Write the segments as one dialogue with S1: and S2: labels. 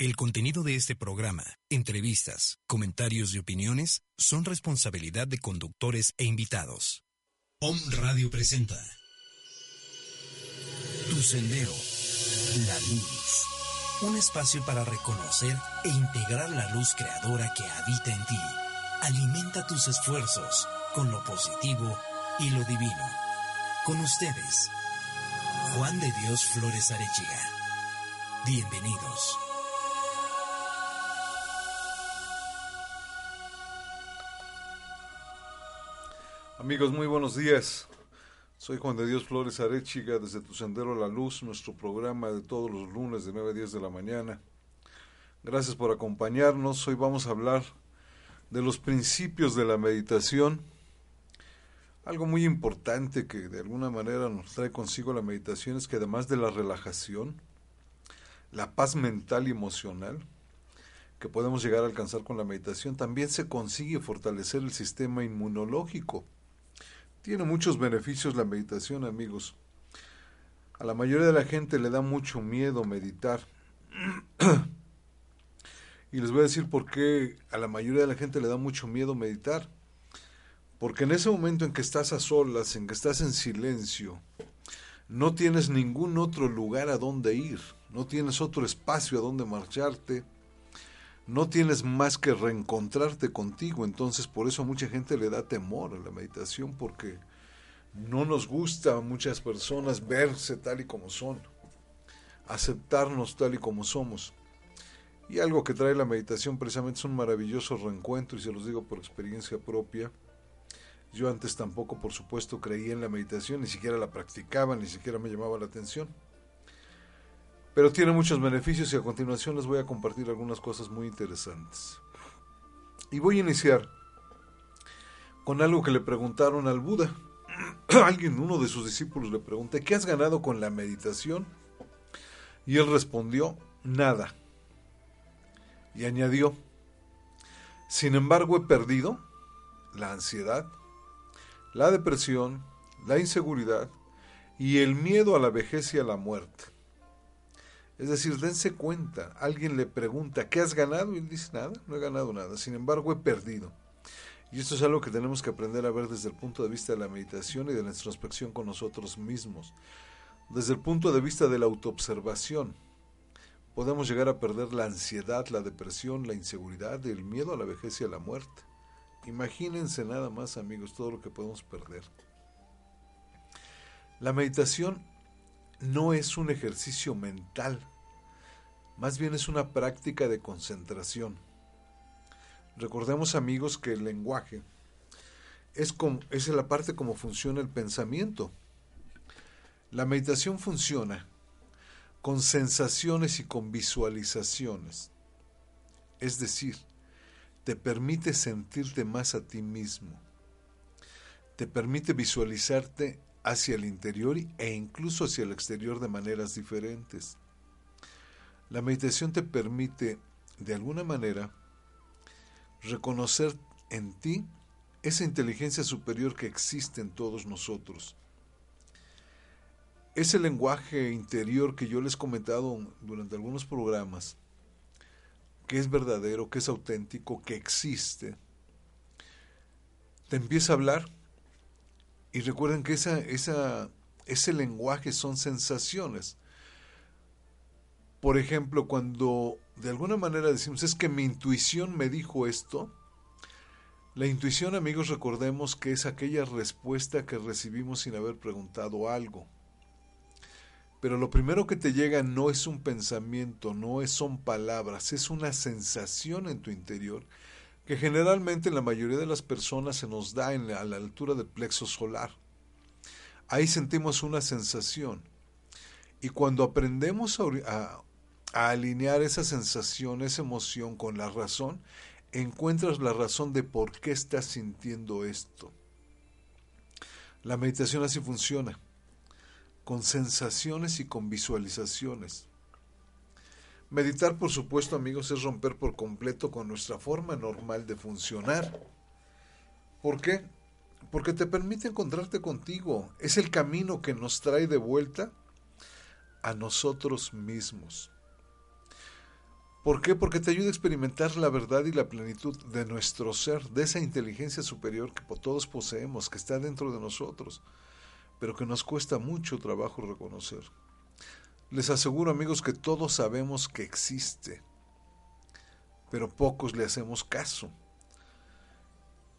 S1: El contenido de este programa, entrevistas, comentarios y opiniones son responsabilidad de conductores e invitados. Om Radio presenta Tu Sendero, la luz. Un espacio para reconocer e integrar la luz creadora que habita en ti. Alimenta tus esfuerzos con lo positivo y lo divino. Con ustedes, Juan de Dios Flores Arechiga. Bienvenidos.
S2: Amigos, muy buenos días. Soy Juan de Dios Flores Arechiga desde Tu Sendero a la Luz, nuestro programa de todos los lunes de 9 a 10 de la mañana. Gracias por acompañarnos. Hoy vamos a hablar de los principios de la meditación. Algo muy importante que de alguna manera nos trae consigo la meditación es que además de la relajación, la paz mental y emocional que podemos llegar a alcanzar con la meditación, también se consigue fortalecer el sistema inmunológico tiene muchos beneficios la meditación, amigos. A la mayoría de la gente le da mucho miedo meditar. y les voy a decir por qué a la mayoría de la gente le da mucho miedo meditar. Porque en ese momento en que estás a solas, en que estás en silencio, no tienes ningún otro lugar a donde ir, no tienes otro espacio a donde marcharte, no tienes más que reencontrarte contigo. Entonces por eso a mucha gente le da temor a la meditación porque no nos gusta a muchas personas verse tal y como son, aceptarnos tal y como somos. Y algo que trae la meditación precisamente es un maravilloso reencuentro y se los digo por experiencia propia. Yo antes tampoco, por supuesto, creía en la meditación, ni siquiera la practicaba, ni siquiera me llamaba la atención pero tiene muchos beneficios y a continuación les voy a compartir algunas cosas muy interesantes. Y voy a iniciar con algo que le preguntaron al Buda. Alguien, uno de sus discípulos, le pregunté, ¿qué has ganado con la meditación? Y él respondió, nada. Y añadió, sin embargo he perdido la ansiedad, la depresión, la inseguridad y el miedo a la vejez y a la muerte. Es decir, dense cuenta, alguien le pregunta, ¿qué has ganado? Y él dice, nada, no he ganado nada, sin embargo he perdido. Y esto es algo que tenemos que aprender a ver desde el punto de vista de la meditación y de la introspección con nosotros mismos. Desde el punto de vista de la autoobservación, podemos llegar a perder la ansiedad, la depresión, la inseguridad, el miedo a la vejez y a la muerte. Imagínense nada más, amigos, todo lo que podemos perder. La meditación no es un ejercicio mental, más bien es una práctica de concentración. Recordemos amigos que el lenguaje es, es la parte como funciona el pensamiento. La meditación funciona con sensaciones y con visualizaciones. Es decir, te permite sentirte más a ti mismo. Te permite visualizarte hacia el interior e incluso hacia el exterior de maneras diferentes. La meditación te permite, de alguna manera, reconocer en ti esa inteligencia superior que existe en todos nosotros. Ese lenguaje interior que yo les he comentado durante algunos programas, que es verdadero, que es auténtico, que existe, te empieza a hablar y recuerden que ese lenguaje son sensaciones. Por ejemplo, cuando de alguna manera decimos, es que mi intuición me dijo esto, la intuición, amigos, recordemos que es aquella respuesta que recibimos sin haber preguntado algo. Pero lo primero que te llega no es un pensamiento, no son palabras, es una sensación en tu interior que generalmente en la mayoría de las personas se nos da en a la altura del plexo solar. Ahí sentimos una sensación. Y cuando aprendemos a alinear esa sensación, esa emoción con la razón, encuentras la razón de por qué estás sintiendo esto. La meditación así funciona, con sensaciones y con visualizaciones. Meditar, por supuesto, amigos, es romper por completo con nuestra forma normal de funcionar. ¿Por qué? Porque te permite encontrarte contigo. Es el camino que nos trae de vuelta a nosotros mismos. ¿Por qué? Porque te ayuda a experimentar la verdad y la plenitud de nuestro ser, de esa inteligencia superior que todos poseemos, que está dentro de nosotros, pero que nos cuesta mucho trabajo reconocer. Les aseguro amigos que todos sabemos que existe, pero pocos le hacemos caso.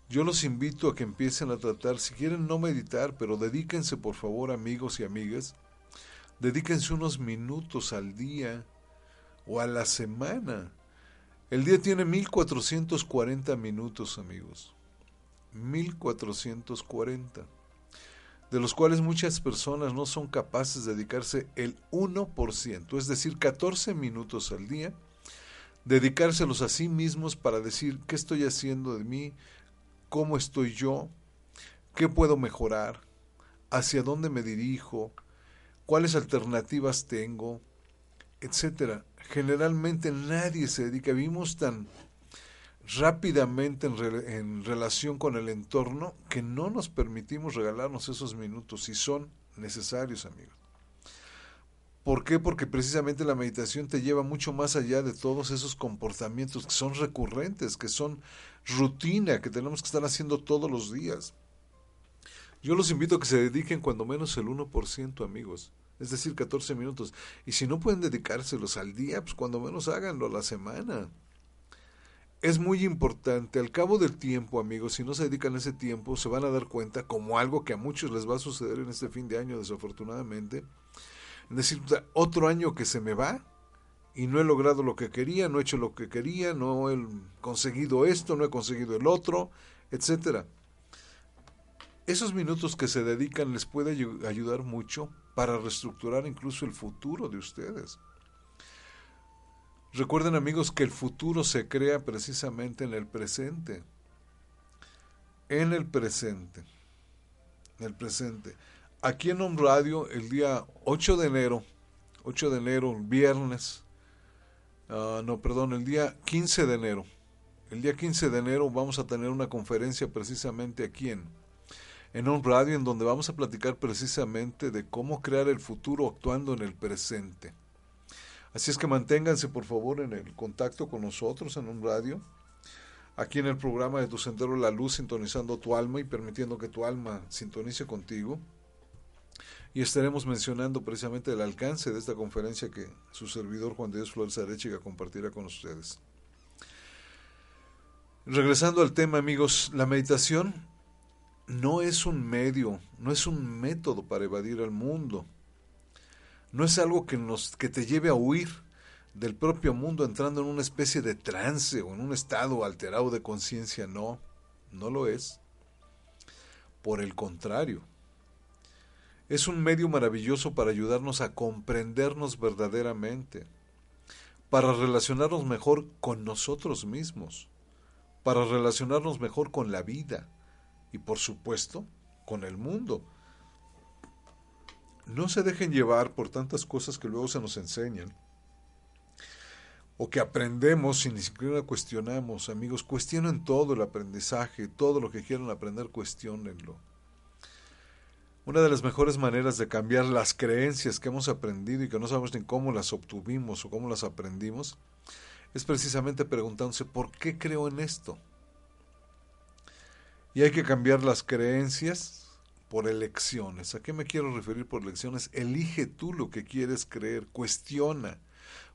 S2: Yo los invito a que empiecen a tratar, si quieren no meditar, pero dedíquense por favor amigos y amigas, dedíquense unos minutos al día o a la semana. El día tiene 1440 minutos amigos, 1440, de los cuales muchas personas no son capaces de dedicarse el 1%, es decir, 14 minutos al día, dedicárselos a sí mismos para decir qué estoy haciendo de mí, cómo estoy yo, qué puedo mejorar, hacia dónde me dirijo, cuáles alternativas tengo, etcétera. Generalmente nadie se dedica, vivimos tan rápidamente en, relación con el entorno que no nos permitimos regalarnos esos minutos y son necesarios, amigos. ¿Por qué? Porque precisamente la meditación te lleva mucho más allá de todos esos comportamientos que son recurrentes, que son rutina, que tenemos que estar haciendo todos los días. Yo los invito a que se dediquen cuando menos el 1%, amigos. Es decir, 14 minutos. Y si no pueden dedicárselos al día, pues cuando menos háganlo a la semana. Es muy importante, al cabo del tiempo, amigos, si no se dedican ese tiempo, se van a dar cuenta, como algo que a muchos les va a suceder en este fin de año, desafortunadamente, es decir, otro año que se me va y no he logrado lo que quería, no he hecho lo que quería, no he conseguido esto, no he conseguido el otro, etcétera. Esos minutos que se dedican les puede ayudar mucho para reestructurar incluso el futuro de ustedes. Recuerden amigos que el futuro se crea precisamente en el presente. En el presente. En el presente aquí en un Radio el día 8 de enero, 8 de enero, viernes, uh, no, perdón, el día 15 de enero. El día 15 de enero vamos a tener una conferencia precisamente aquí en, en un radio en donde vamos a platicar precisamente de cómo crear el futuro actuando en el presente. Así es que manténganse por favor en el contacto con nosotros en un radio, aquí en el programa de Tu Sendero la Luz, sintonizando tu alma y permitiendo que tu alma sintonice contigo y estaremos mencionando precisamente el alcance de esta conferencia que su servidor Juan Dios Flores Arechiga compartirá con ustedes. Regresando al tema, amigos, la meditación no es un medio, no es un método para evadir al mundo. No es algo que nos que te lleve a huir del propio mundo entrando en una especie de trance o en un estado alterado de conciencia, no, no lo es. Por el contrario, es un medio maravilloso para ayudarnos a comprendernos verdaderamente, para relacionarnos mejor con nosotros mismos, para relacionarnos mejor con la vida y por supuesto con el mundo. No se dejen llevar por tantas cosas que luego se nos enseñan o que aprendemos sin ni siquiera cuestionamos. Amigos, cuestionen todo el aprendizaje, todo lo que quieran aprender, cuestionenlo. Una de las mejores maneras de cambiar las creencias que hemos aprendido y que no sabemos ni cómo las obtuvimos o cómo las aprendimos es precisamente preguntándose por qué creo en esto. Y hay que cambiar las creencias por elecciones. ¿A qué me quiero referir por elecciones? Elige tú lo que quieres creer, cuestiona,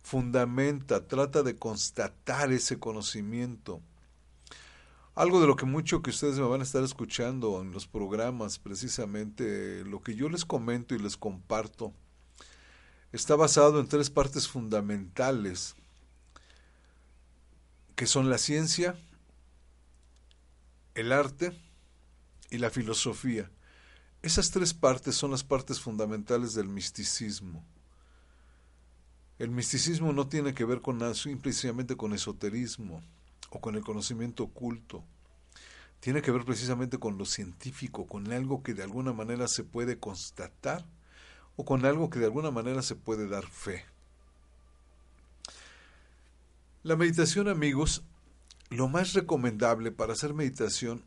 S2: fundamenta, trata de constatar ese conocimiento algo de lo que mucho que ustedes me van a estar escuchando en los programas, precisamente lo que yo les comento y les comparto, está basado en tres partes fundamentales, que son la ciencia, el arte y la filosofía. Esas tres partes son las partes fundamentales del misticismo. El misticismo no tiene que ver con simplemente con esoterismo o con el conocimiento oculto. Tiene que ver precisamente con lo científico, con algo que de alguna manera se puede constatar o con algo que de alguna manera se puede dar fe. La meditación, amigos, lo más recomendable para hacer meditación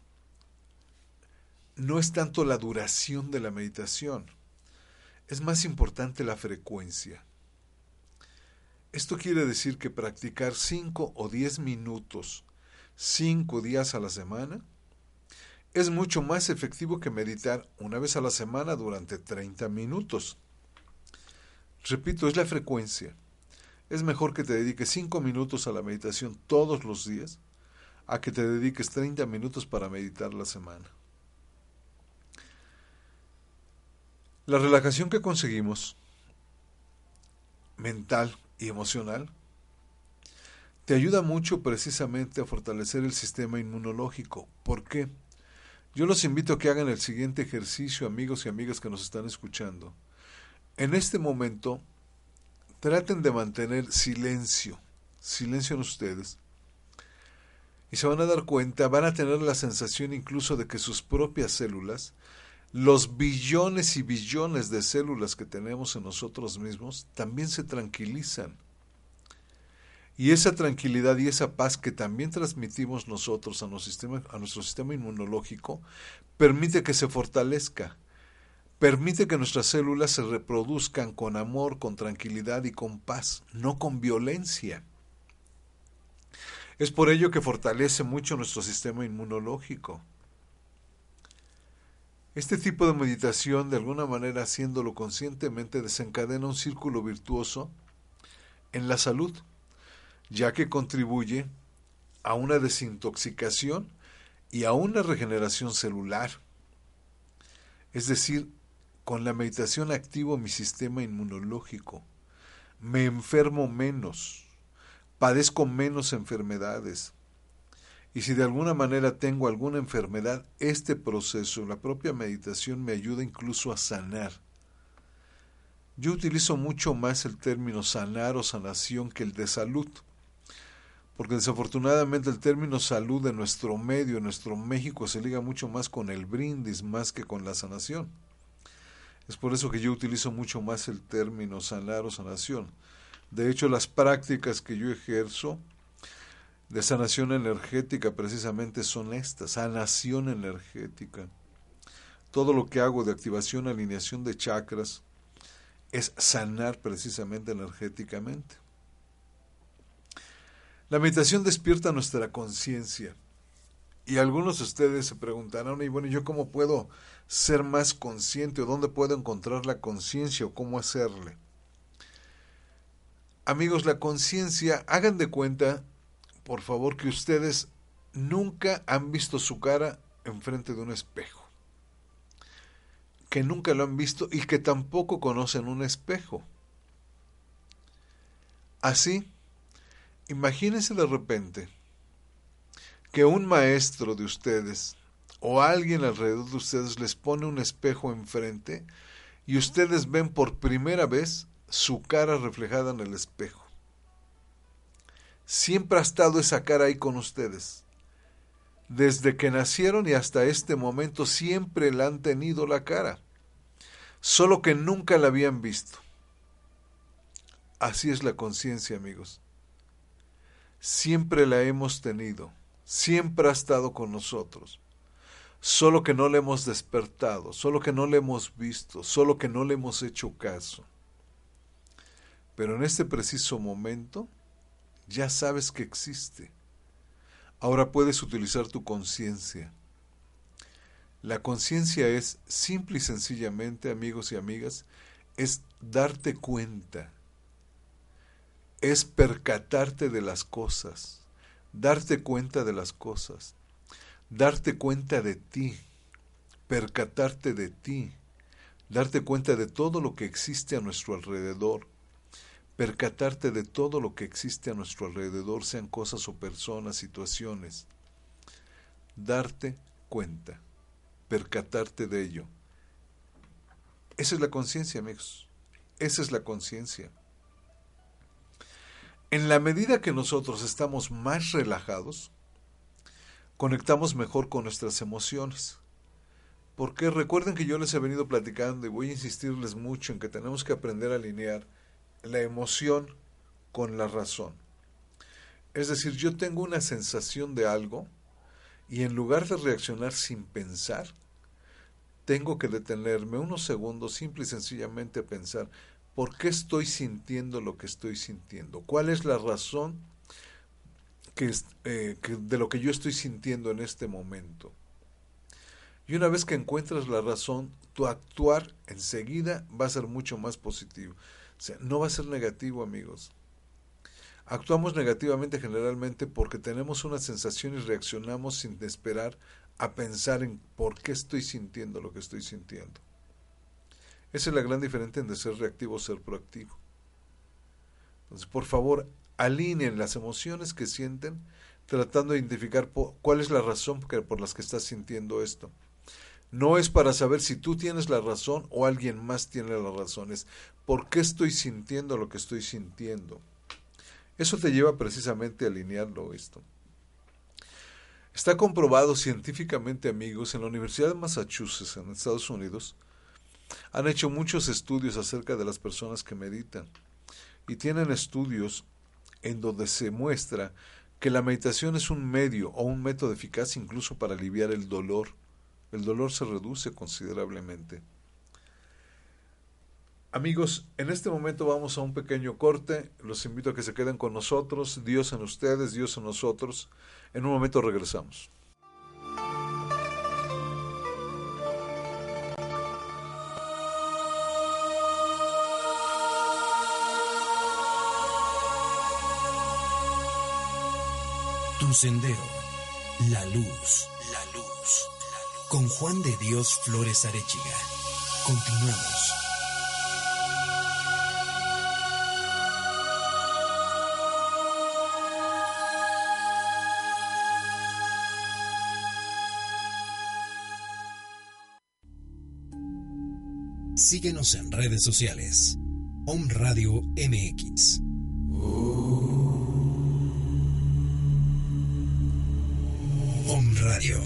S2: no es tanto la duración de la meditación, es más importante la frecuencia. Esto quiere decir que practicar 5 o 10 minutos, 5 días a la semana, es mucho más efectivo que meditar una vez a la semana durante 30 minutos. Repito, es la frecuencia. Es mejor que te dediques 5 minutos a la meditación todos los días a que te dediques 30 minutos para meditar la semana. La relajación que conseguimos, mental y emocional, te ayuda mucho precisamente a fortalecer el sistema inmunológico. ¿Por qué? Yo los invito a que hagan el siguiente ejercicio, amigos y amigas que nos están escuchando. En este momento, traten de mantener silencio, silencio en ustedes, y se van a dar cuenta, van a tener la sensación incluso de que sus propias células, los billones y billones de células que tenemos en nosotros mismos, también se tranquilizan. Y esa tranquilidad y esa paz que también transmitimos nosotros a nuestro sistema, a nuestro sistema inmunológico permite que se fortalezca, permite que nuestras células se reproduzcan con amor, con tranquilidad y con paz, no con violencia. Es por ello que fortalece mucho nuestro sistema inmunológico. Este tipo de meditación, de alguna manera haciéndolo conscientemente, desencadena un círculo virtuoso en la salud, ya que contribuye a una desintoxicación y a una regeneración celular. Es decir, con la meditación activo mi sistema inmunológico, me enfermo menos, padezco menos enfermedades. Y si de alguna manera tengo alguna enfermedad, este proceso, la propia meditación, me ayuda incluso a sanar. Yo utilizo mucho más el término sanar o sanación que el de salud, porque desafortunadamente el término salud de nuestro medio, en nuestro México, se liga mucho más con el brindis más que con la sanación. Es por eso que yo utilizo mucho más el término sanar o sanación. De hecho, las prácticas que yo ejerzo de sanación energética precisamente son estas, sanación energética. Todo lo que hago de activación, alineación de chakras, es sanar precisamente energéticamente. La meditación despierta nuestra conciencia. Y algunos de ustedes se preguntarán, y bueno, ¿yo cómo puedo ser más consciente o dónde puedo encontrar la conciencia o cómo hacerle? Amigos, la conciencia, hagan de cuenta, por favor, que ustedes nunca han visto su cara enfrente de un espejo. Que nunca lo han visto y que tampoco conocen un espejo. Así, imagínense de repente que un maestro de ustedes o alguien alrededor de ustedes les pone un espejo enfrente y ustedes ven por primera vez su cara reflejada en el espejo. Siempre ha estado esa cara ahí con ustedes. Desde que nacieron y hasta este momento siempre la han tenido la cara, solo que nunca la habían visto. Así es la conciencia, amigos. Siempre la hemos tenido, siempre ha estado con nosotros, solo que no le hemos despertado, solo que no le hemos visto, solo que no le hemos hecho caso. Pero en este preciso momento ya sabes que existe. Ahora puedes utilizar tu conciencia. La conciencia es simple y sencillamente, amigos y amigas, es darte cuenta, es percatarte de las cosas, darte cuenta de las cosas, darte cuenta de ti, percatarte de ti, darte cuenta de todo lo que existe a nuestro alrededor, percatarte de todo lo que existe a nuestro alrededor, sean cosas o personas, situaciones, darte cuenta, percatarte de ello. Esa es la conciencia, amigos. Esa es la conciencia. En la medida que nosotros estamos más relajados, conectamos mejor con nuestras emociones. Porque recuerden que yo les he venido platicando y voy a insistirles mucho en que tenemos que aprender a alinear la emoción con la razón. Es decir, yo tengo una sensación de algo y en lugar de reaccionar sin pensar, tengo que detenerme unos segundos simple y sencillamente a pensar, ¿por qué estoy sintiendo lo que estoy sintiendo? ¿Cuál es la razón que, eh, que de lo que yo estoy sintiendo en este momento? Y una vez que encuentras la razón, tu actuar enseguida va a ser mucho más positivo. No va a ser negativo, amigos. Actuamos negativamente generalmente porque tenemos una sensación y reaccionamos sin esperar a pensar en por qué estoy sintiendo lo que estoy sintiendo. Esa es la gran diferencia entre ser reactivo o ser proactivo. Entonces, por favor, alineen las emociones que sienten tratando de identificar cuál es la razón por las que estás sintiendo esto. No es para saber si tú tienes la razón o alguien más tiene la razón, es por qué estoy sintiendo lo que estoy sintiendo. Eso te lleva precisamente a alinearlo esto. Está comprobado científicamente, amigos, en la Universidad de Massachusetts, en Estados Unidos, han hecho muchos estudios acerca de las personas que meditan y tienen estudios en donde se muestra que la meditación es un medio o un método eficaz incluso para aliviar el dolor. El dolor se reduce considerablemente. Amigos, en este momento vamos a un pequeño corte. Los invito a que se queden con nosotros. Dios en ustedes, Dios en nosotros. En un momento regresamos.
S1: Tu sendero, la luz, la luz, con Juan de Dios Flores Arechiga. Continuamos. Síguenos en redes sociales. Om Radio MX. Om Radio.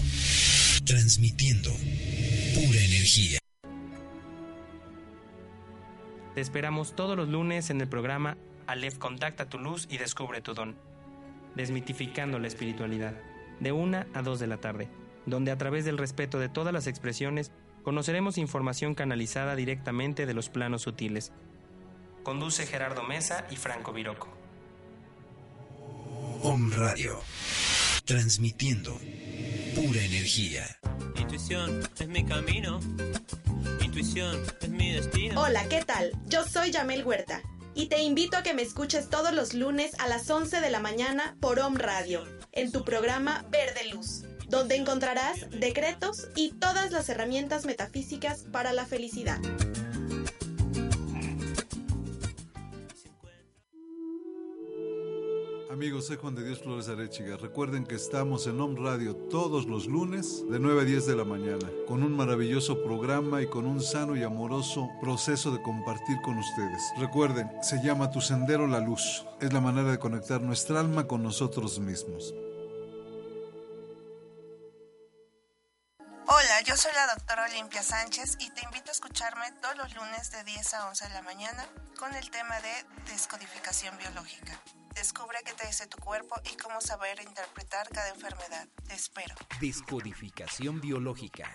S1: Transmitiendo pura energía.
S3: Te esperamos todos los lunes en el programa Aleph Contacta tu luz y descubre tu don. Desmitificando la espiritualidad. De una a dos de la tarde. Donde a través del respeto de todas las expresiones conoceremos información canalizada directamente de los planos sutiles. Conduce Gerardo Mesa y Franco Viroco.
S1: Om Radio. Transmitiendo pura energía.
S4: Intuición es mi camino. Intuición es mi destino.
S5: Hola, ¿qué tal? Yo soy Yamel Huerta y te invito a que me escuches todos los lunes a las 11 de la mañana por Om Radio, en tu programa Verde Luz donde encontrarás decretos y todas las herramientas metafísicas para la felicidad.
S2: Amigos, soy Juan de Dios Flores Arechiga. Recuerden que estamos en Home Radio todos los lunes de 9 a 10 de la mañana, con un maravilloso programa y con un sano y amoroso proceso de compartir con ustedes. Recuerden, se llama Tu Sendero la Luz. Es la manera de conectar nuestra alma con nosotros mismos.
S6: Hola, yo soy la doctora Olimpia Sánchez y te invito a escucharme todos los lunes de 10 a 11 de la mañana con el tema de descodificación biológica. Descubre qué te dice tu cuerpo y cómo saber interpretar cada enfermedad. Te espero.
S1: Descodificación biológica.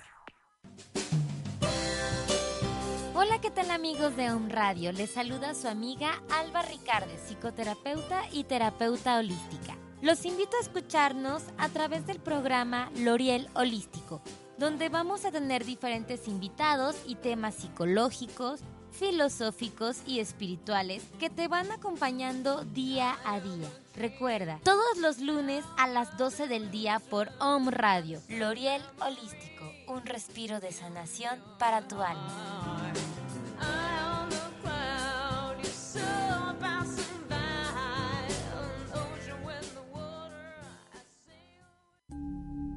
S7: Hola, ¿qué tal amigos de Home Radio? Les saluda su amiga Alba Ricarde, psicoterapeuta y terapeuta holística. Los invito a escucharnos a través del programa L'Oriel Holístico donde vamos a tener diferentes invitados y temas psicológicos, filosóficos y espirituales que te van acompañando día a día. Recuerda, todos los lunes a las 12 del día por Om Radio, L'Oriel Holístico, un respiro de sanación para tu alma.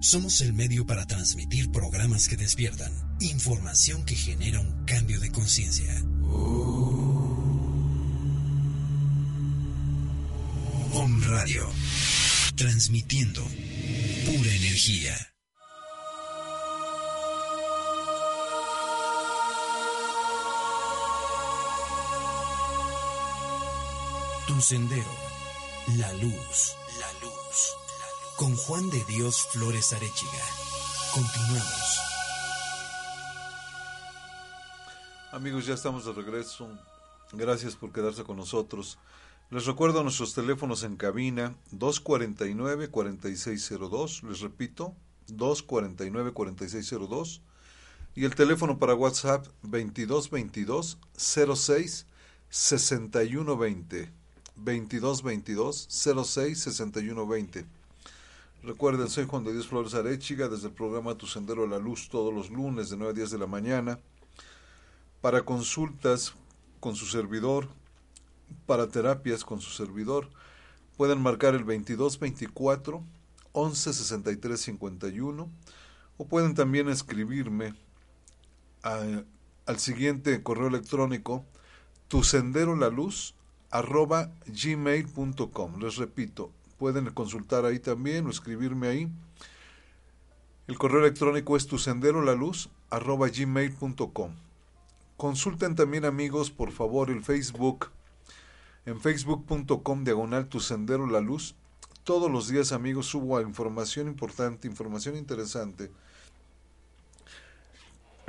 S1: Somos el medio para transmitir programas que despiertan, información que genera un cambio de conciencia. Radio, transmitiendo pura energía. Tu sendero, la luz, la luz, con Juan de Dios Flores Arechiga. Continuamos.
S2: Amigos, ya estamos de regreso. Gracias por quedarse con nosotros. Les recuerdo nuestros teléfonos en cabina 249-4602, les repito, 249-4602 y el teléfono para WhatsApp 2222-06-6120. 2222-06-6120. Recuerden, soy Juan de Dios Flores Arechiga desde el programa Tu Sendero la Luz todos los lunes de 9 a 10 de la mañana. Para consultas con su servidor, para terapias con su servidor, pueden marcar el 2224 11 63 51 o pueden también escribirme al siguiente correo electrónico tu sendero la luz arroba gmail.com. Les repito, pueden consultar ahí también o escribirme ahí. El correo electrónico es tu sendero la luz arroba gmail.com. Consulten también amigos, por favor, el Facebook en facebook.com diagonal tu sendero la luz. Todos los días amigos subo información importante, información interesante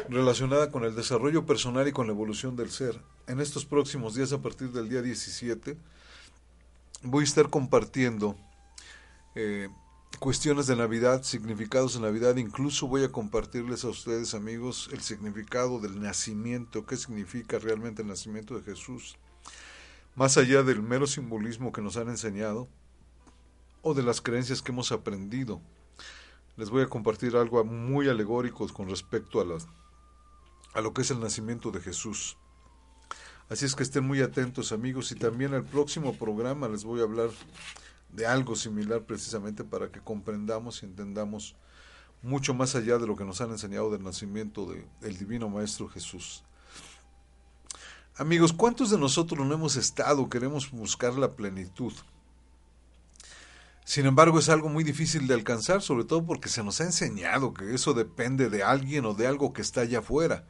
S2: relacionada con el desarrollo personal y con la evolución del ser. En estos próximos días, a partir del día 17, voy a estar compartiendo eh, cuestiones de Navidad, significados de Navidad, incluso voy a compartirles a ustedes amigos el significado del nacimiento, qué significa realmente el nacimiento de Jesús más allá del mero simbolismo que nos han enseñado o de las creencias que hemos aprendido. Les voy a compartir algo muy alegórico con respecto a, a lo que es el nacimiento de Jesús. Así es que estén muy atentos amigos y también el próximo programa les voy a hablar de algo similar precisamente para que comprendamos y entendamos mucho más allá de lo que nos han enseñado del nacimiento del Divino Maestro Jesús. Amigos, ¿cuántos de nosotros no hemos estado, queremos buscar la plenitud? Sin embargo, es algo muy difícil de alcanzar, sobre todo porque se nos ha enseñado que eso depende de alguien o de algo que está allá afuera,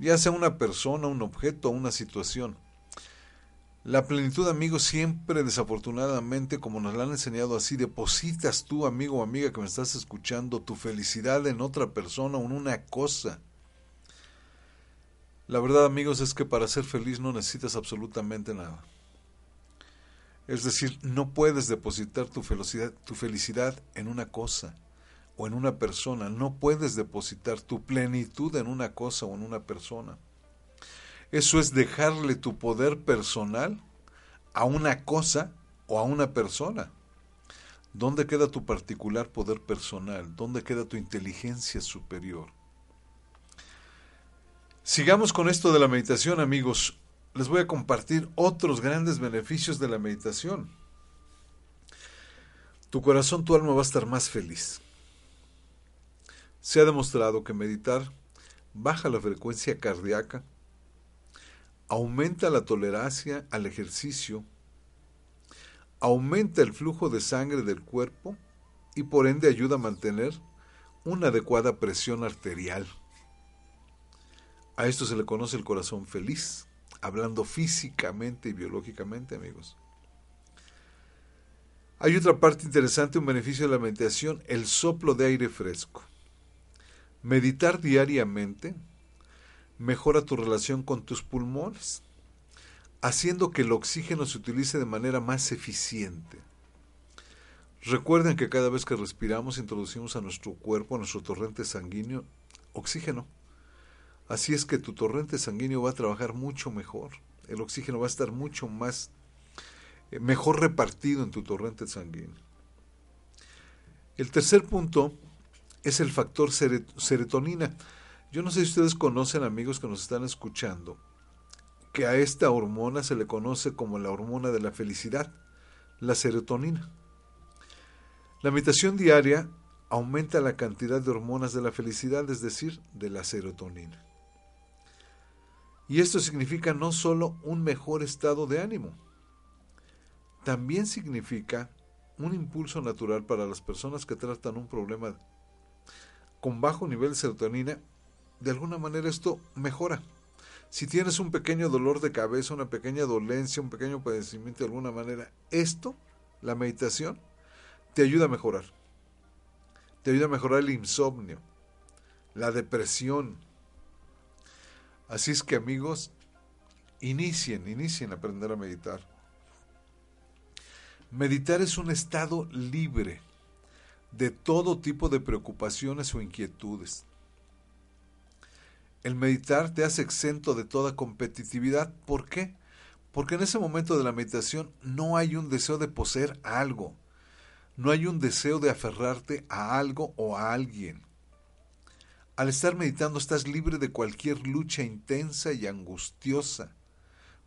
S2: ya sea una persona, un objeto o una situación. La plenitud, amigos, siempre desafortunadamente, como nos la han enseñado así, depositas tú, amigo o amiga que me estás escuchando, tu felicidad en otra persona o en una cosa. La verdad, amigos, es que para ser feliz no necesitas absolutamente nada. Es decir, no puedes depositar tu felicidad, tu felicidad en una cosa o en una persona. No puedes depositar tu plenitud en una cosa o en una persona. Eso es dejarle tu poder personal a una cosa o a una persona. ¿Dónde queda tu particular poder personal? ¿Dónde queda tu inteligencia superior? Sigamos con esto de la meditación, amigos. Les voy a compartir otros grandes beneficios de la meditación. Tu corazón, tu alma va a estar más feliz. Se ha demostrado que meditar baja la frecuencia cardíaca, aumenta la tolerancia al ejercicio, aumenta el flujo de sangre del cuerpo y por ende ayuda a mantener una adecuada presión arterial. A esto se le conoce el corazón feliz, hablando físicamente y biológicamente, amigos. Hay otra parte interesante, un beneficio de la meditación, el soplo de aire fresco. Meditar diariamente mejora tu relación con tus pulmones, haciendo que el oxígeno se utilice de manera más eficiente. Recuerden que cada vez que respiramos introducimos a nuestro cuerpo, a nuestro torrente sanguíneo, oxígeno. Así es que tu torrente sanguíneo va a trabajar mucho mejor. El oxígeno va a estar mucho más eh, mejor repartido en tu torrente sanguíneo. El tercer punto es el factor serotonina. Yo no sé si ustedes conocen, amigos que nos están escuchando, que a esta hormona se le conoce como la hormona de la felicidad, la serotonina. La meditación diaria aumenta la cantidad de hormonas de la felicidad, es decir, de la serotonina. Y esto significa no solo un mejor estado de ánimo, también significa un impulso natural para las personas que tratan un problema con bajo nivel de serotonina, de alguna manera esto mejora. Si tienes un pequeño dolor de cabeza, una pequeña dolencia, un pequeño padecimiento de alguna manera, esto, la meditación, te ayuda a mejorar. Te ayuda a mejorar el insomnio, la depresión. Así es que amigos, inicien, inicien a aprender a meditar. Meditar es un estado libre de todo tipo de preocupaciones o inquietudes. El meditar te hace exento de toda competitividad. ¿Por qué? Porque en ese momento de la meditación no hay un deseo de poseer algo, no hay un deseo de aferrarte a algo o a alguien. Al estar meditando estás libre de cualquier lucha intensa y angustiosa.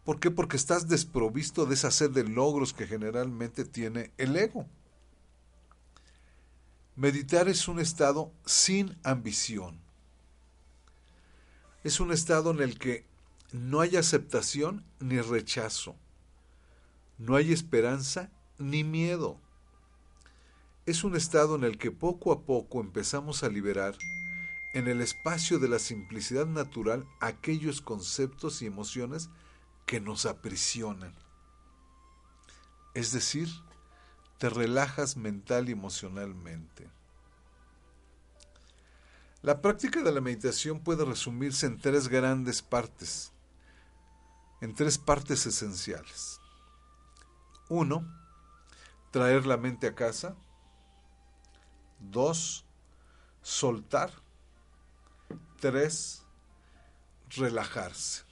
S2: ¿Por qué? Porque estás desprovisto de esa sed de logros que generalmente tiene el ego. Meditar es un estado sin ambición. Es un estado en el que no hay aceptación ni rechazo. No hay esperanza ni miedo. Es un estado en el que poco a poco empezamos a liberar en el espacio de la simplicidad natural aquellos conceptos y emociones que nos aprisionan. Es decir, te relajas mental y emocionalmente. La práctica de la meditación puede resumirse en tres grandes partes, en tres partes esenciales. Uno, traer la mente a casa. Dos, soltar. Tres, relajarse.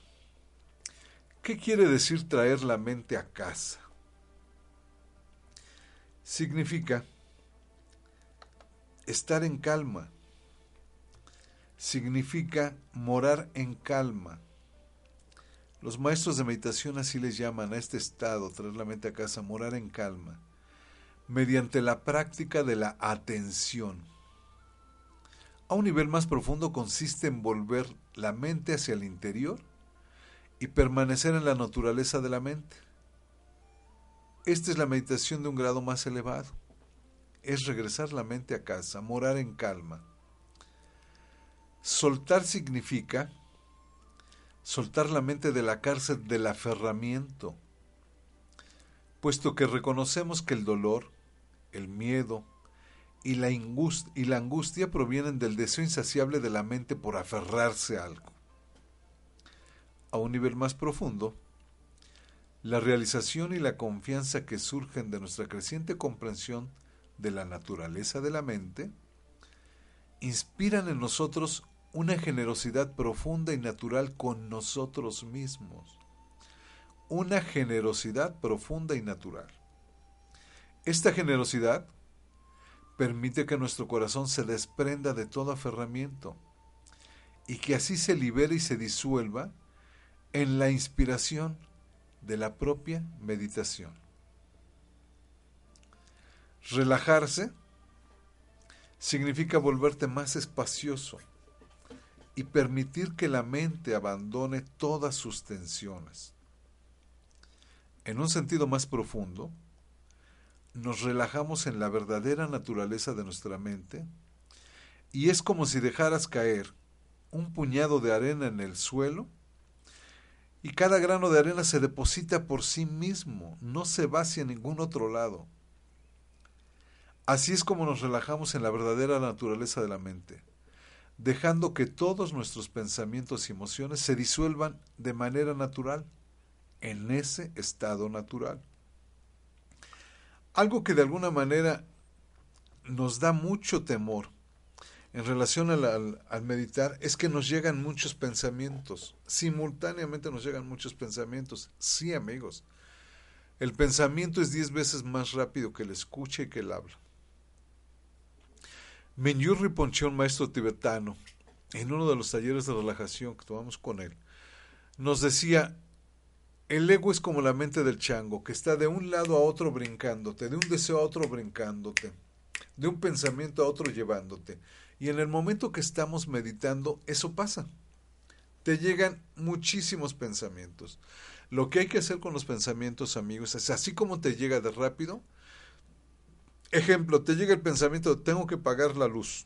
S2: ¿Qué quiere decir traer la mente a casa? Significa estar en calma. Significa morar en calma. Los maestros de meditación así les llaman a este estado, traer la mente a casa, morar en calma, mediante la práctica de la atención. A un nivel más profundo consiste en volver la mente hacia el interior y permanecer en la naturaleza de la mente. Esta es la meditación de un grado más elevado. Es regresar la mente a casa, morar en calma. Soltar significa soltar la mente de la cárcel del aferramiento, puesto que reconocemos que el dolor, el miedo y la, y la angustia provienen del deseo insaciable de la mente por aferrarse a algo a un nivel más profundo, la realización y la confianza que surgen de nuestra creciente comprensión de la naturaleza de la mente, inspiran en nosotros una generosidad profunda y natural con nosotros mismos. Una generosidad profunda y natural. Esta generosidad permite que nuestro corazón se desprenda de todo aferramiento y que así se libere y se disuelva en la inspiración de la propia meditación. Relajarse significa volverte más espacioso y permitir que la mente abandone todas sus tensiones. En un sentido más profundo, nos relajamos en la verdadera naturaleza de nuestra mente y es como si dejaras caer un puñado de arena en el suelo y cada grano de arena se deposita por sí mismo, no se va hacia ningún otro lado. Así es como nos relajamos en la verdadera naturaleza de la mente, dejando que todos nuestros pensamientos y emociones se disuelvan de manera natural, en ese estado natural. Algo que de alguna manera nos da mucho temor en relación al, meditar es que nos llegan muchos pensamientos. Simultáneamente nos llegan muchos pensamientos. Sí, amigos. El pensamiento es diez veces más rápido que el escucha y que el habla. Mingyur Rinpoche, un maestro tibetano, en uno de los talleres de relajación que tomamos con él, nos decía, el ego es como la mente del chango, que está de un lado a otro brincándote, de un deseo a otro brincándote, de un pensamiento a otro llevándote. Y en el momento que estamos meditando, eso pasa. Te llegan muchísimos pensamientos. Lo que hay que hacer con los pensamientos, amigos, es así como te llega de rápido, Ejemplo, te llega el pensamiento, tengo que pagar la luz.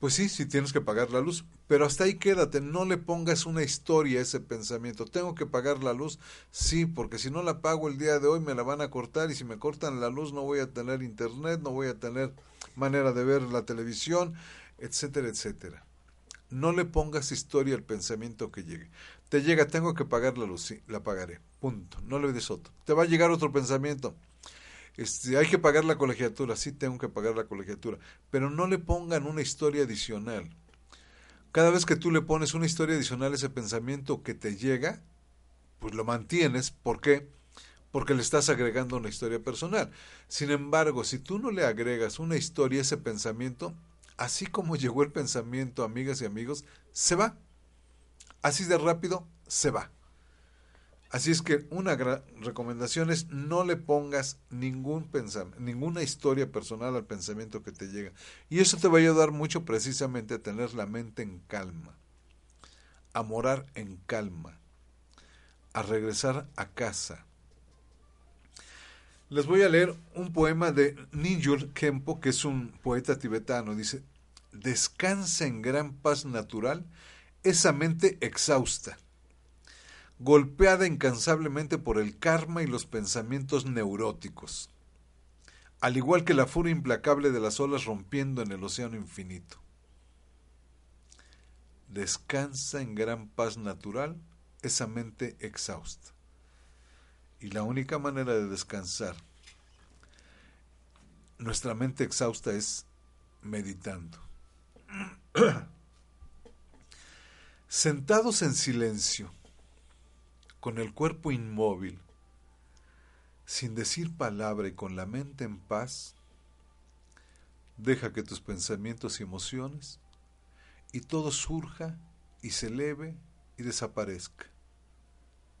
S2: Pues sí, sí tienes que pagar la luz, pero hasta ahí quédate, no le pongas una historia a ese pensamiento. Tengo que pagar la luz, sí, porque si no la pago el día de hoy me la van a cortar y si me cortan la luz no voy a tener internet, no voy a tener manera de ver la televisión, etcétera, etcétera. No le pongas historia al pensamiento que llegue. Te llega, tengo que pagar la luz, sí, la pagaré, punto. No le des otro. Te va a llegar otro pensamiento este, hay que pagar la colegiatura, sí tengo que pagar la colegiatura, pero no le pongan una historia adicional. Cada vez que tú le pones una historia adicional a ese pensamiento que te llega, pues lo mantienes. ¿Por qué? Porque le estás agregando una historia personal. Sin embargo, si tú no le agregas una historia a ese pensamiento, así como llegó el pensamiento, amigas y amigos, se va. Así de rápido, se va. Así es que una gran recomendación es no le pongas ninguna historia personal al pensamiento que te llega. Y eso te va a ayudar mucho precisamente a tener la mente en calma, a morar en calma, a regresar a casa. Les voy a leer un poema de Ninjul Kempo, que es un poeta tibetano. Dice, descansa en gran paz natural esa mente exhausta golpeada incansablemente por el karma y los pensamientos neuróticos, al igual que la furia implacable de las olas rompiendo en el océano infinito. Descansa en gran paz natural esa mente exhausta. Y la única manera de descansar nuestra mente exhausta es meditando. Sentados en silencio, con el cuerpo inmóvil, sin decir palabra y con la mente en paz, deja que tus pensamientos y emociones y todo surja y se eleve y desaparezca,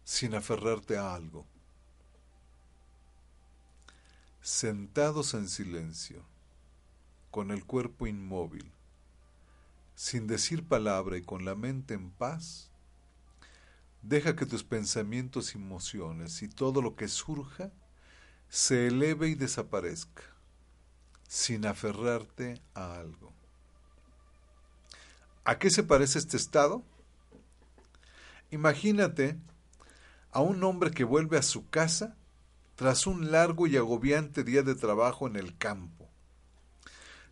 S2: sin aferrarte a algo. Sentados en silencio, con el cuerpo inmóvil, sin decir palabra y con la mente en paz, Deja que tus pensamientos y emociones y todo lo que surja se eleve y desaparezca, sin aferrarte a algo. ¿A qué se parece este estado? Imagínate a un hombre que vuelve a su casa tras un largo y agobiante día de trabajo en el campo.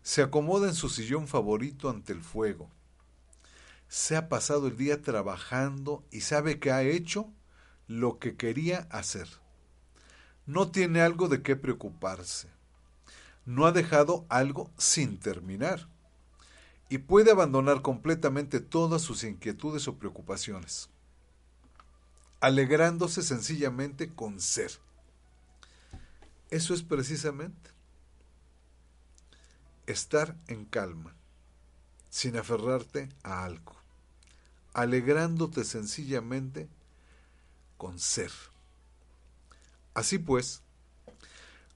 S2: Se acomoda en su sillón favorito ante el fuego se ha pasado el día trabajando y sabe que ha hecho lo que quería hacer. No tiene algo de qué preocuparse. No ha dejado algo sin terminar. Y puede abandonar completamente todas sus inquietudes o preocupaciones, alegrándose sencillamente con ser. Eso es precisamente estar en calma, sin aferrarte a algo alegrándote sencillamente con ser. Así pues,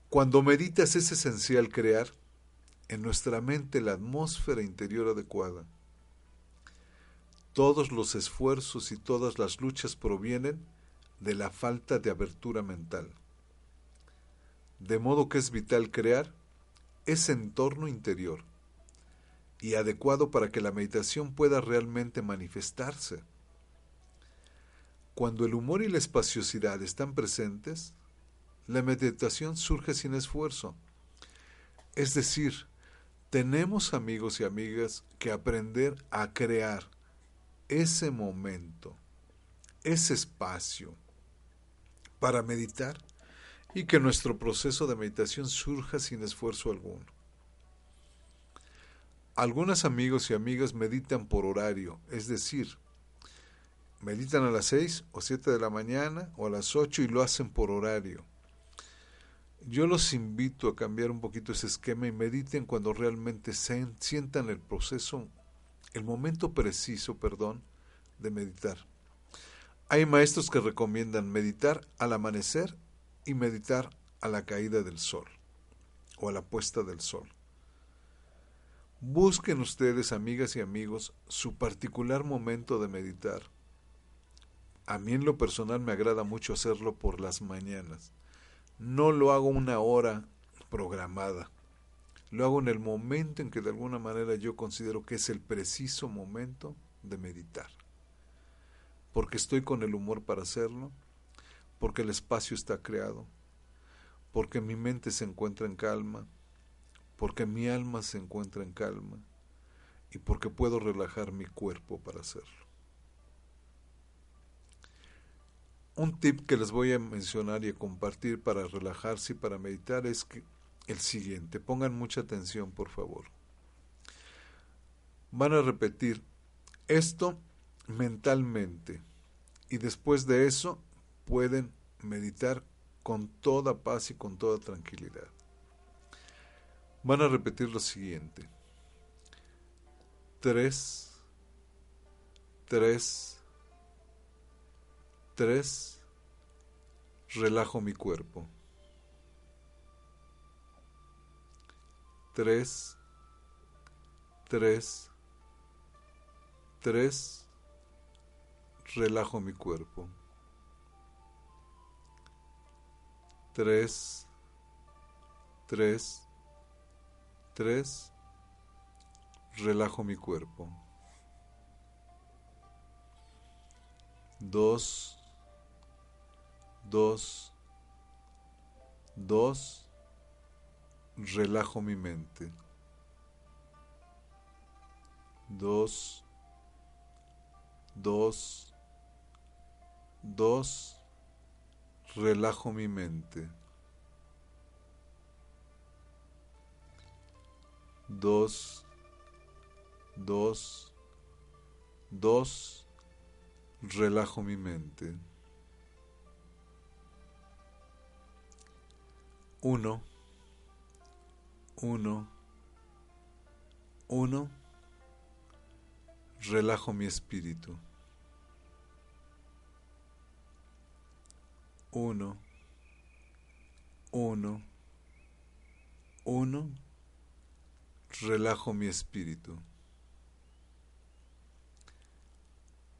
S2: cuando meditas es esencial crear en nuestra mente la atmósfera interior adecuada. Todos los esfuerzos y todas las luchas provienen de la falta de abertura mental. De modo que es vital crear ese entorno interior y adecuado para que la meditación pueda realmente manifestarse. Cuando el humor y la espaciosidad están presentes, la meditación surge sin esfuerzo. Es decir, tenemos amigos y amigas que aprender a crear ese momento, ese espacio para meditar y que nuestro proceso de meditación surja sin esfuerzo alguno. Algunos amigos y amigas meditan por horario, es decir, meditan a las 6 o 7 de la mañana o a las 8 y lo hacen por horario. Yo los invito a cambiar un poquito ese esquema y mediten cuando realmente se sientan el proceso, el momento preciso, perdón, de meditar. Hay maestros que recomiendan meditar al amanecer y meditar a la caída del sol o a la puesta del sol. Busquen ustedes, amigas y amigos, su particular momento de meditar. A mí en lo personal me agrada mucho hacerlo por las mañanas. No lo hago una hora programada. Lo hago en el momento en que de alguna manera yo considero que es el preciso momento de meditar. Porque estoy con el humor para hacerlo, porque el espacio está creado, porque mi mente se encuentra en calma, porque mi alma se encuentra en calma y porque puedo relajar mi cuerpo para hacerlo. Un tip que les voy a mencionar y a compartir para relajarse y para meditar es el siguiente. Pongan mucha atención, por favor. Van a repetir esto mentalmente y después de eso pueden meditar con toda paz y con toda tranquilidad. Van a repetir lo siguiente. Tres, tres, tres, relajo mi cuerpo. Tres, tres, tres, relajo mi cuerpo. Tres, tres, tres, relajo mi cuerpo. Dos, dos, dos, relajo mi mente. Dos, dos, dos, relajo mi mente. Dos, dos, dos, relajo mi mente. Uno, uno, uno, relajo mi espíritu. Uno, uno, uno, relajo mi espíritu.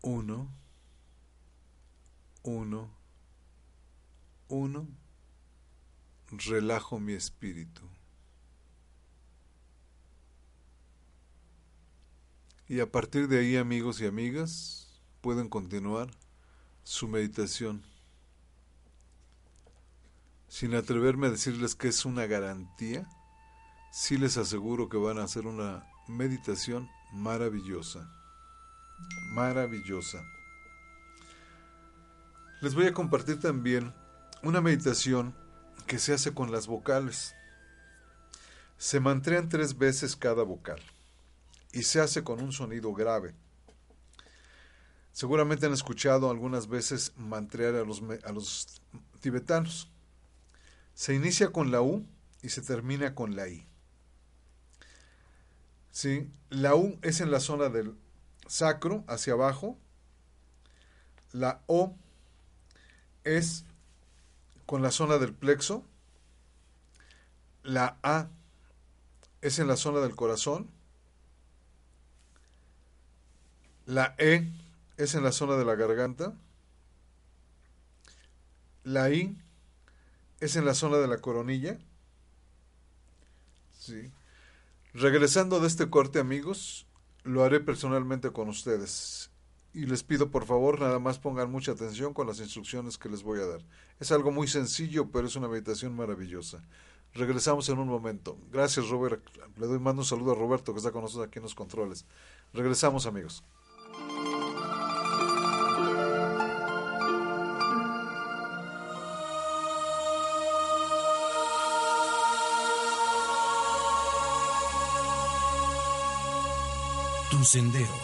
S2: Uno, uno, uno, relajo mi espíritu. Y a partir de ahí, amigos y amigas, pueden continuar su meditación. Sin atreverme a decirles que es una garantía, sí les aseguro que van a hacer una meditación maravillosa. Maravillosa. Les voy a compartir también una meditación que se hace con las vocales. Se mantrean tres veces cada vocal y se hace con un sonido grave. Seguramente han escuchado algunas veces mantrear a los, a los tibetanos. Se inicia con la U y se termina con la I. ¿Sí? La U es en la zona del sacro, hacia abajo. La O es con la zona del plexo. La A es en la zona del corazón. La E es en la zona de la garganta. La I es en la zona de la coronilla. Sí. Regresando de este corte, amigos, lo haré personalmente con ustedes. Y les pido por favor, nada más pongan mucha atención con las instrucciones que les voy a dar. Es algo muy sencillo, pero es una meditación maravillosa. Regresamos en un momento. Gracias, Robert. Le doy mando un saludo a Roberto, que está con nosotros aquí en los controles. Regresamos, amigos.
S1: Sendero,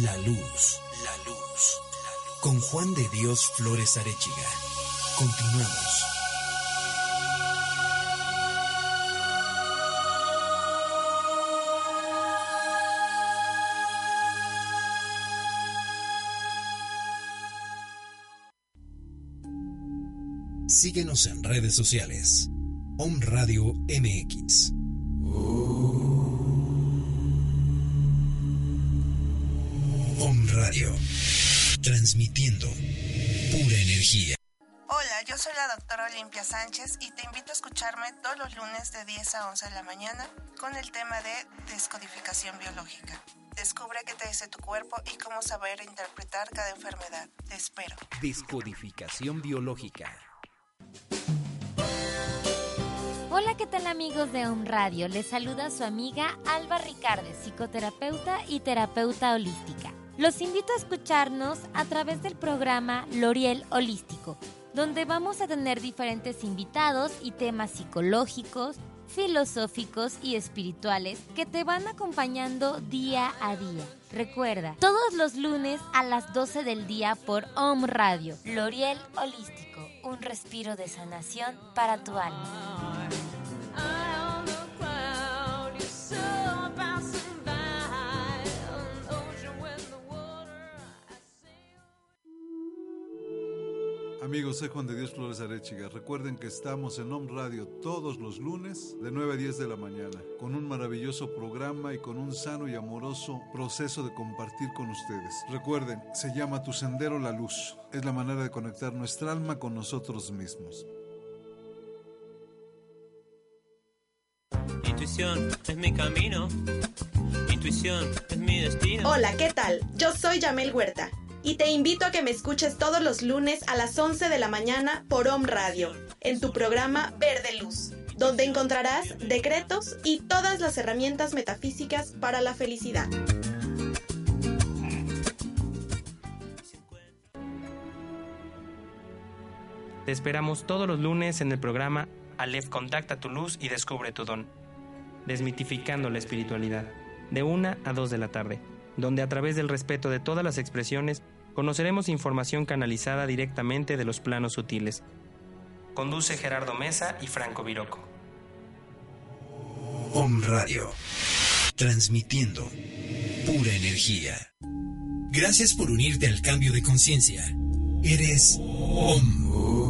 S1: la luz, la luz, con Juan de Dios Flores Arechiga. Continuamos. Síguenos en redes sociales. Om Radio MX. Transmitiendo pura energía.
S6: Hola, Yo soy la doctora Olimpia Sánchez y te invito a escucharme todos los lunes de 10 a 11 de la mañana con el tema de descodificación biológica. Descubre qué te dice tu cuerpo y cómo saber interpretar cada enfermedad. Te espero.
S1: Descodificación biológica.
S7: Hola, ¿qué tal amigos de Home Radio? Les saluda su amiga Alba Ricardes, psicoterapeuta y terapeuta holística. Los invito a escucharnos a través del programa L'Oriel Holístico, donde vamos a tener diferentes invitados y temas psicológicos, filosóficos y espirituales que te van acompañando día a día. Recuerda, todos los lunes a las 12 del día por Home Radio, L'Oriel Holístico, un respiro de sanación para tu alma.
S2: Soy Juan de Dios Flores Arechiga. Recuerden que estamos en Home Radio todos los lunes de 9 a 10 de la mañana, con un maravilloso programa y con un sano y amoroso proceso de compartir con ustedes. Recuerden, se llama Tu Sendero la Luz. Es la manera de conectar nuestra alma con nosotros mismos.
S4: Intuición es mi camino. Intuición es mi destino.
S5: Hola, ¿qué tal? Yo soy Yamel Huerta y te invito a que me escuches todos los lunes a las 11 de la mañana por Om Radio, en tu programa Verde Luz, donde encontrarás decretos y todas las herramientas metafísicas para la felicidad.
S3: Te esperamos todos los lunes en el programa Aleph Contacta tu luz y descubre tu don. Desmitificando la espiritualidad, de 1 a 2 de la tarde, donde a través del respeto de todas las expresiones conoceremos información canalizada directamente de los planos sutiles. Conduce Gerardo Mesa y Franco Viroco.
S1: Om Radio. Transmitiendo pura energía. Gracias por unirte al cambio de conciencia. Eres Om.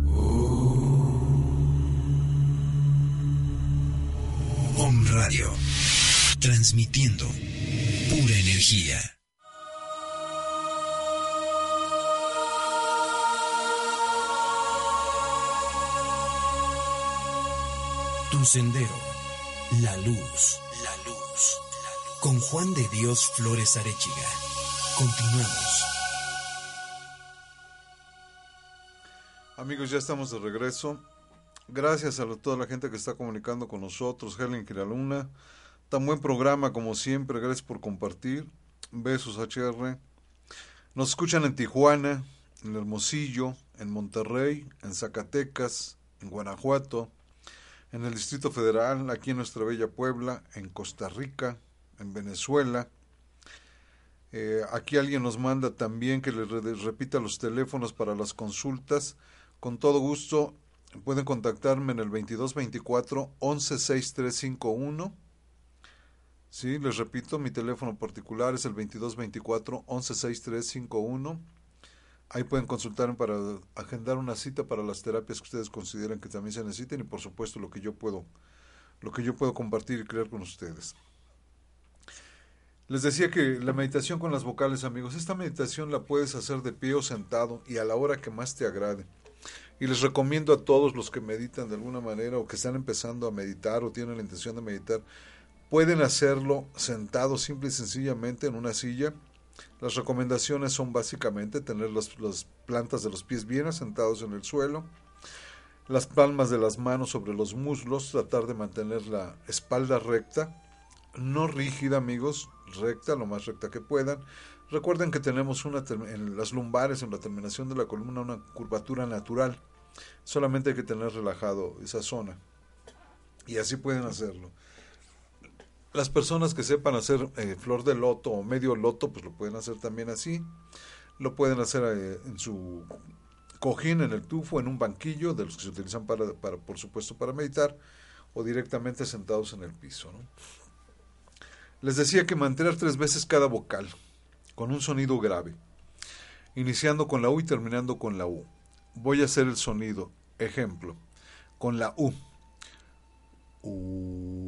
S1: Radio. Transmitiendo pura energía. Tu sendero. La luz. La luz. Con Juan de Dios Flores Arechiga. Continuamos.
S2: Amigos, ya estamos de regreso. Gracias a toda la gente que está comunicando con nosotros. Helen Giraluna. Tan buen programa como siempre. Gracias por compartir. Besos HR. Nos escuchan en Tijuana, en Hermosillo, en Monterrey, en Zacatecas, en Guanajuato, en el Distrito Federal, aquí en nuestra bella Puebla, en Costa Rica, en Venezuela. Eh, aquí alguien nos manda también que le repita los teléfonos para las consultas. Con todo gusto pueden contactarme en el 2224 116351. Sí, les repito, mi teléfono particular es el 2224 116351. Ahí pueden consultar para agendar una cita para las terapias que ustedes consideren que también se necesiten y por supuesto lo que yo puedo lo que yo puedo compartir y crear con ustedes. Les decía que la meditación con las vocales, amigos, esta meditación la puedes hacer de pie o sentado y a la hora que más te agrade. Y les recomiendo a todos los que meditan de alguna manera o que están empezando a meditar o tienen la intención de meditar, pueden hacerlo sentado simple y sencillamente en una silla. Las recomendaciones son básicamente tener las, las plantas de los pies bien asentados en el suelo, las palmas de las manos sobre los muslos, tratar de mantener la espalda recta, no rígida amigos, recta, lo más recta que puedan. Recuerden que tenemos una en las lumbares, en la terminación de la columna, una curvatura natural. Solamente hay que tener relajado esa zona. Y así pueden hacerlo. Las personas que sepan hacer eh, flor de loto o medio loto, pues lo pueden hacer también así. Lo pueden hacer eh, en su cojín, en el tufo, en un banquillo, de los que se utilizan para, por supuesto, para meditar, o directamente sentados en el piso. Les decía que mantener tres veces cada vocal, con un sonido grave, iniciando con la U y terminando con la U. Voy a hacer el sonido. Ejemplo, con la U. U.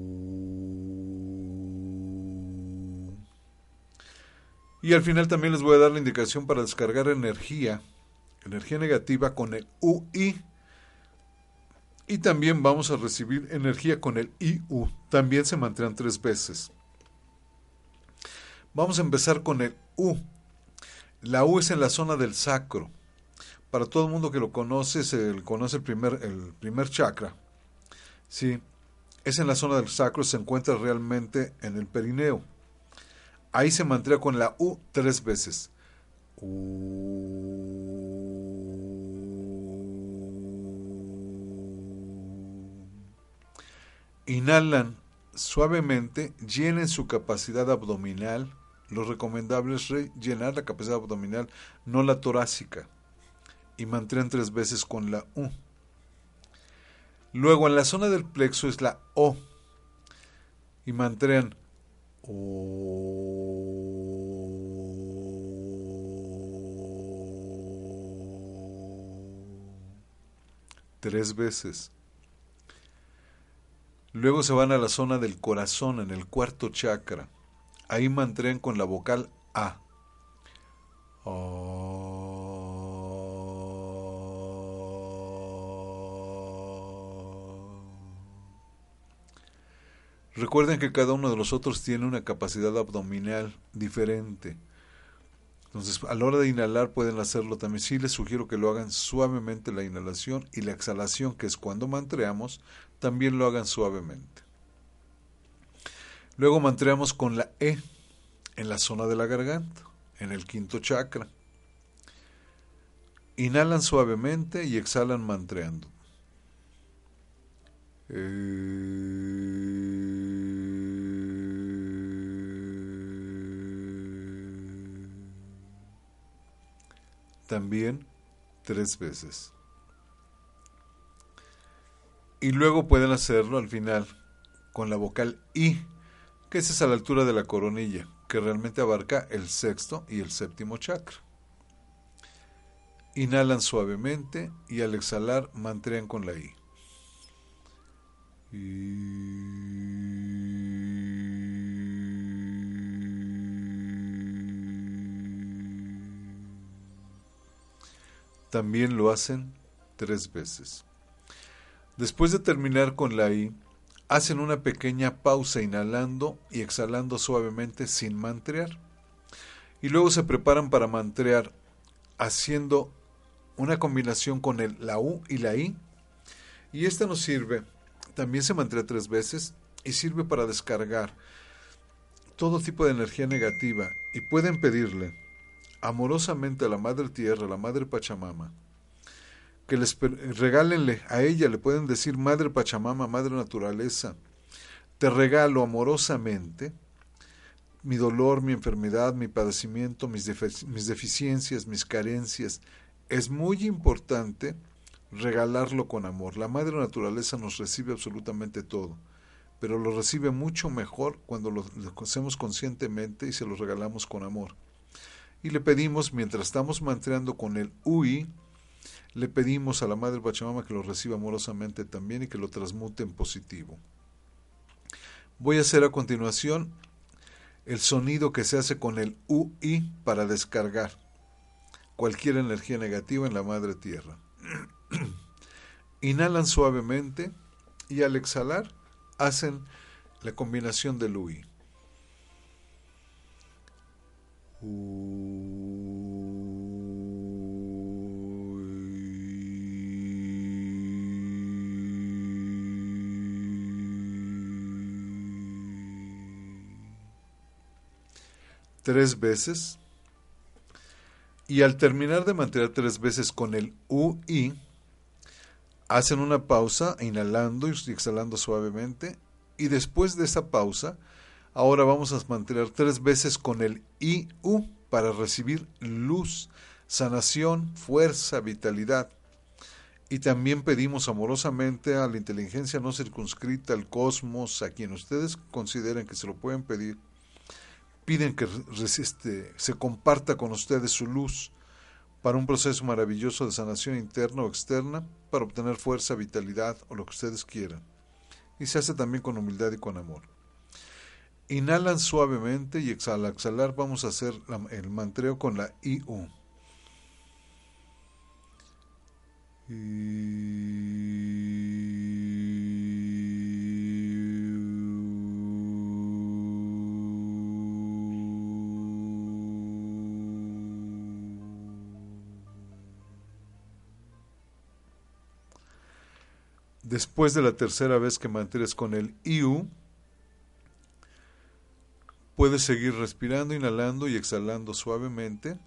S2: Y al final también les voy a dar la indicación para descargar energía, energía negativa con el UI. Y también vamos a recibir energía con el IU. También se mantendrán tres veces. Vamos a empezar con el U. La U es en la zona del sacro. Para todo el mundo que lo conoce, se conoce el primer, el primer chakra. Sí, es en la zona del sacro, se encuentra realmente en el perineo. Ahí se mantiene con la U tres veces. Inhalan suavemente, llenen su capacidad abdominal. Lo recomendable es llenar la capacidad abdominal, no la torácica. Y mantienen tres veces con la U. Luego en la zona del plexo es la O. Y mantén tres veces. Luego se van a la zona del corazón, en el cuarto chakra. Ahí mantén con la vocal A. Recuerden que cada uno de los otros tiene una capacidad abdominal diferente. Entonces, a la hora de inhalar pueden hacerlo también. Sí les sugiero que lo hagan suavemente la inhalación y la exhalación, que es cuando mantreamos, también lo hagan suavemente. Luego mantreamos con la E en la zona de la garganta, en el quinto chakra. Inhalan suavemente y exhalan mantreando. También tres veces. Y luego pueden hacerlo al final con la vocal I, que es a la altura de la coronilla, que realmente abarca el sexto y el séptimo chakra. Inhalan suavemente y al exhalar mantén con la I. También lo hacen tres veces. Después de terminar con la I, hacen una pequeña pausa inhalando y exhalando suavemente sin mantrear. Y luego se preparan para mantrear haciendo una combinación con el, la U y la I. Y esta nos sirve, también se mantrea tres veces y sirve para descargar todo tipo de energía negativa. Y pueden pedirle amorosamente a la Madre Tierra, a la Madre Pachamama, que les regálenle a ella, le pueden decir Madre Pachamama, Madre Naturaleza, te regalo amorosamente mi dolor, mi enfermedad, mi padecimiento, mis, mis deficiencias, mis carencias. Es muy importante regalarlo con amor. La Madre Naturaleza nos recibe absolutamente todo, pero lo recibe mucho mejor cuando lo, lo hacemos conscientemente y se lo regalamos con amor. Y le pedimos, mientras estamos mantreando con el UI, le pedimos a la Madre Pachamama que lo reciba amorosamente también y que lo transmute en positivo. Voy a hacer a continuación el sonido que se hace con el UI para descargar cualquier energía negativa en la Madre Tierra. Inhalan suavemente y al exhalar hacen la combinación del UI. Tres veces. Y al terminar de mantener tres veces con el UI, hacen una pausa inhalando y exhalando suavemente. Y después de esa pausa, ahora vamos a mantener tres veces con el IU para recibir luz. sanación, fuerza, vitalidad. Y también pedimos amorosamente a la inteligencia no circunscrita, al cosmos, a quien ustedes consideren que se lo pueden pedir, piden que resiste, se comparta con ustedes su luz para un proceso maravilloso de sanación interna o externa, para obtener fuerza, vitalidad o lo que ustedes quieran. Y se hace también con humildad y con amor. Inhalan suavemente y al exhalar vamos a hacer el mantreo con la IU. Después de la tercera vez que mantienes con el IU, puedes seguir respirando, inhalando y exhalando suavemente.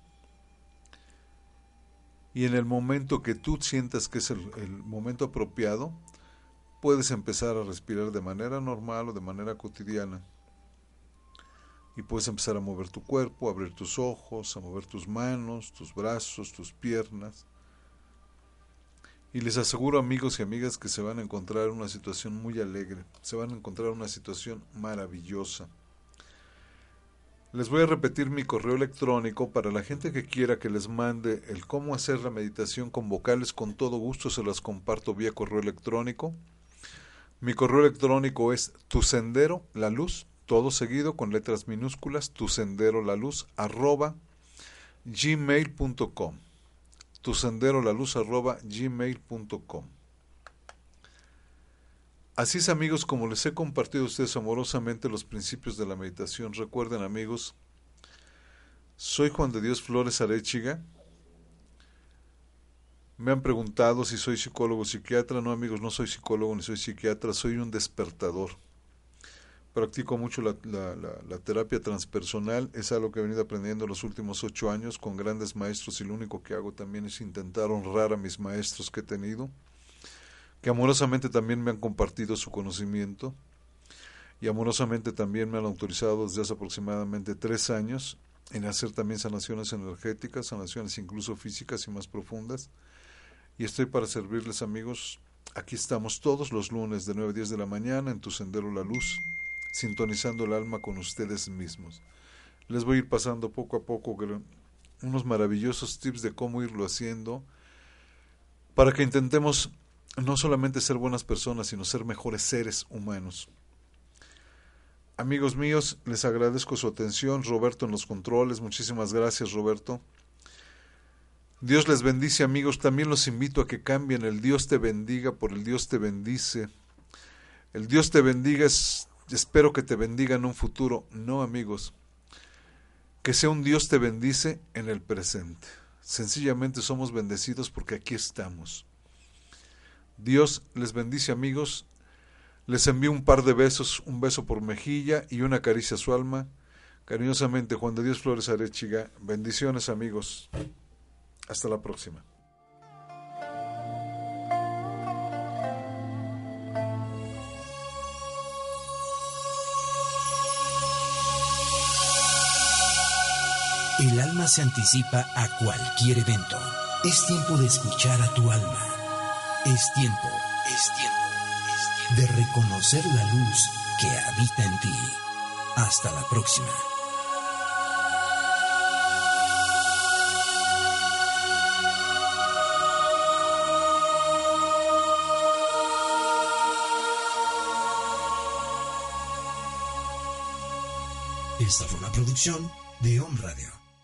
S2: Y en el momento que tú sientas que es el, momento apropiado, puedes empezar a respirar de manera normal o de manera cotidiana. Y puedes empezar a mover tu cuerpo, a abrir tus ojos, a mover tus manos, tus brazos, tus piernas. Y les aseguro amigos y amigas que se van a encontrar en una situación muy alegre, se van a encontrar en una situación maravillosa. Les voy a repetir mi correo electrónico para la gente que quiera que les mande el cómo hacer la meditación con vocales, con todo gusto se las comparto vía correo electrónico. Mi correo electrónico es tu sendero, la luz, todo seguido con letras minúsculas, tu sendero, la luz, arroba gmail.com tu sendero la luz arroba gmail.com. Así es amigos, como les he compartido a ustedes amorosamente los principios de la meditación, recuerden amigos, soy Juan de Dios Flores Arechiga. Me han preguntado si soy psicólogo o psiquiatra. No amigos, no soy psicólogo ni soy psiquiatra, soy un despertador practico mucho la, la, terapia transpersonal, es algo que he venido aprendiendo los últimos ocho años con grandes maestros y lo único que hago también es intentar honrar a mis maestros que he tenido, que amorosamente también me han compartido su conocimiento y amorosamente también me han autorizado desde hace aproximadamente tres años en hacer también sanaciones energéticas, sanaciones incluso físicas y más profundas. Y estoy para servirles amigos. Aquí estamos todos los lunes de 9 a 10 de la mañana en Tu Sendero La Luz sintonizando el alma con ustedes mismos. Les voy a ir pasando poco a poco unos maravillosos tips de cómo irlo haciendo para que intentemos no solamente ser buenas personas, sino ser mejores seres humanos. Amigos míos, les agradezco su atención. Roberto en los controles, muchísimas gracias Roberto. Dios les bendice amigos, también los invito a que cambien el Dios te bendiga por el Dios te bendice. El Dios te bendiga es espero que te bendiga en un futuro. No, amigos. Que sea un Dios te bendice en el presente. Sencillamente somos bendecidos porque aquí estamos. Dios les bendice, amigos. Les envío un par de besos, un beso por mejilla y una caricia a su alma. Cariñosamente, Juan de Dios Flores Arechiga. Bendiciones, amigos. Hasta la próxima.
S1: El alma se anticipa a cualquier evento. Es tiempo de escuchar a tu alma. Es tiempo, es tiempo, es tiempo de reconocer la luz que habita en ti. Hasta la próxima. Esta fue una producción de Home Radio.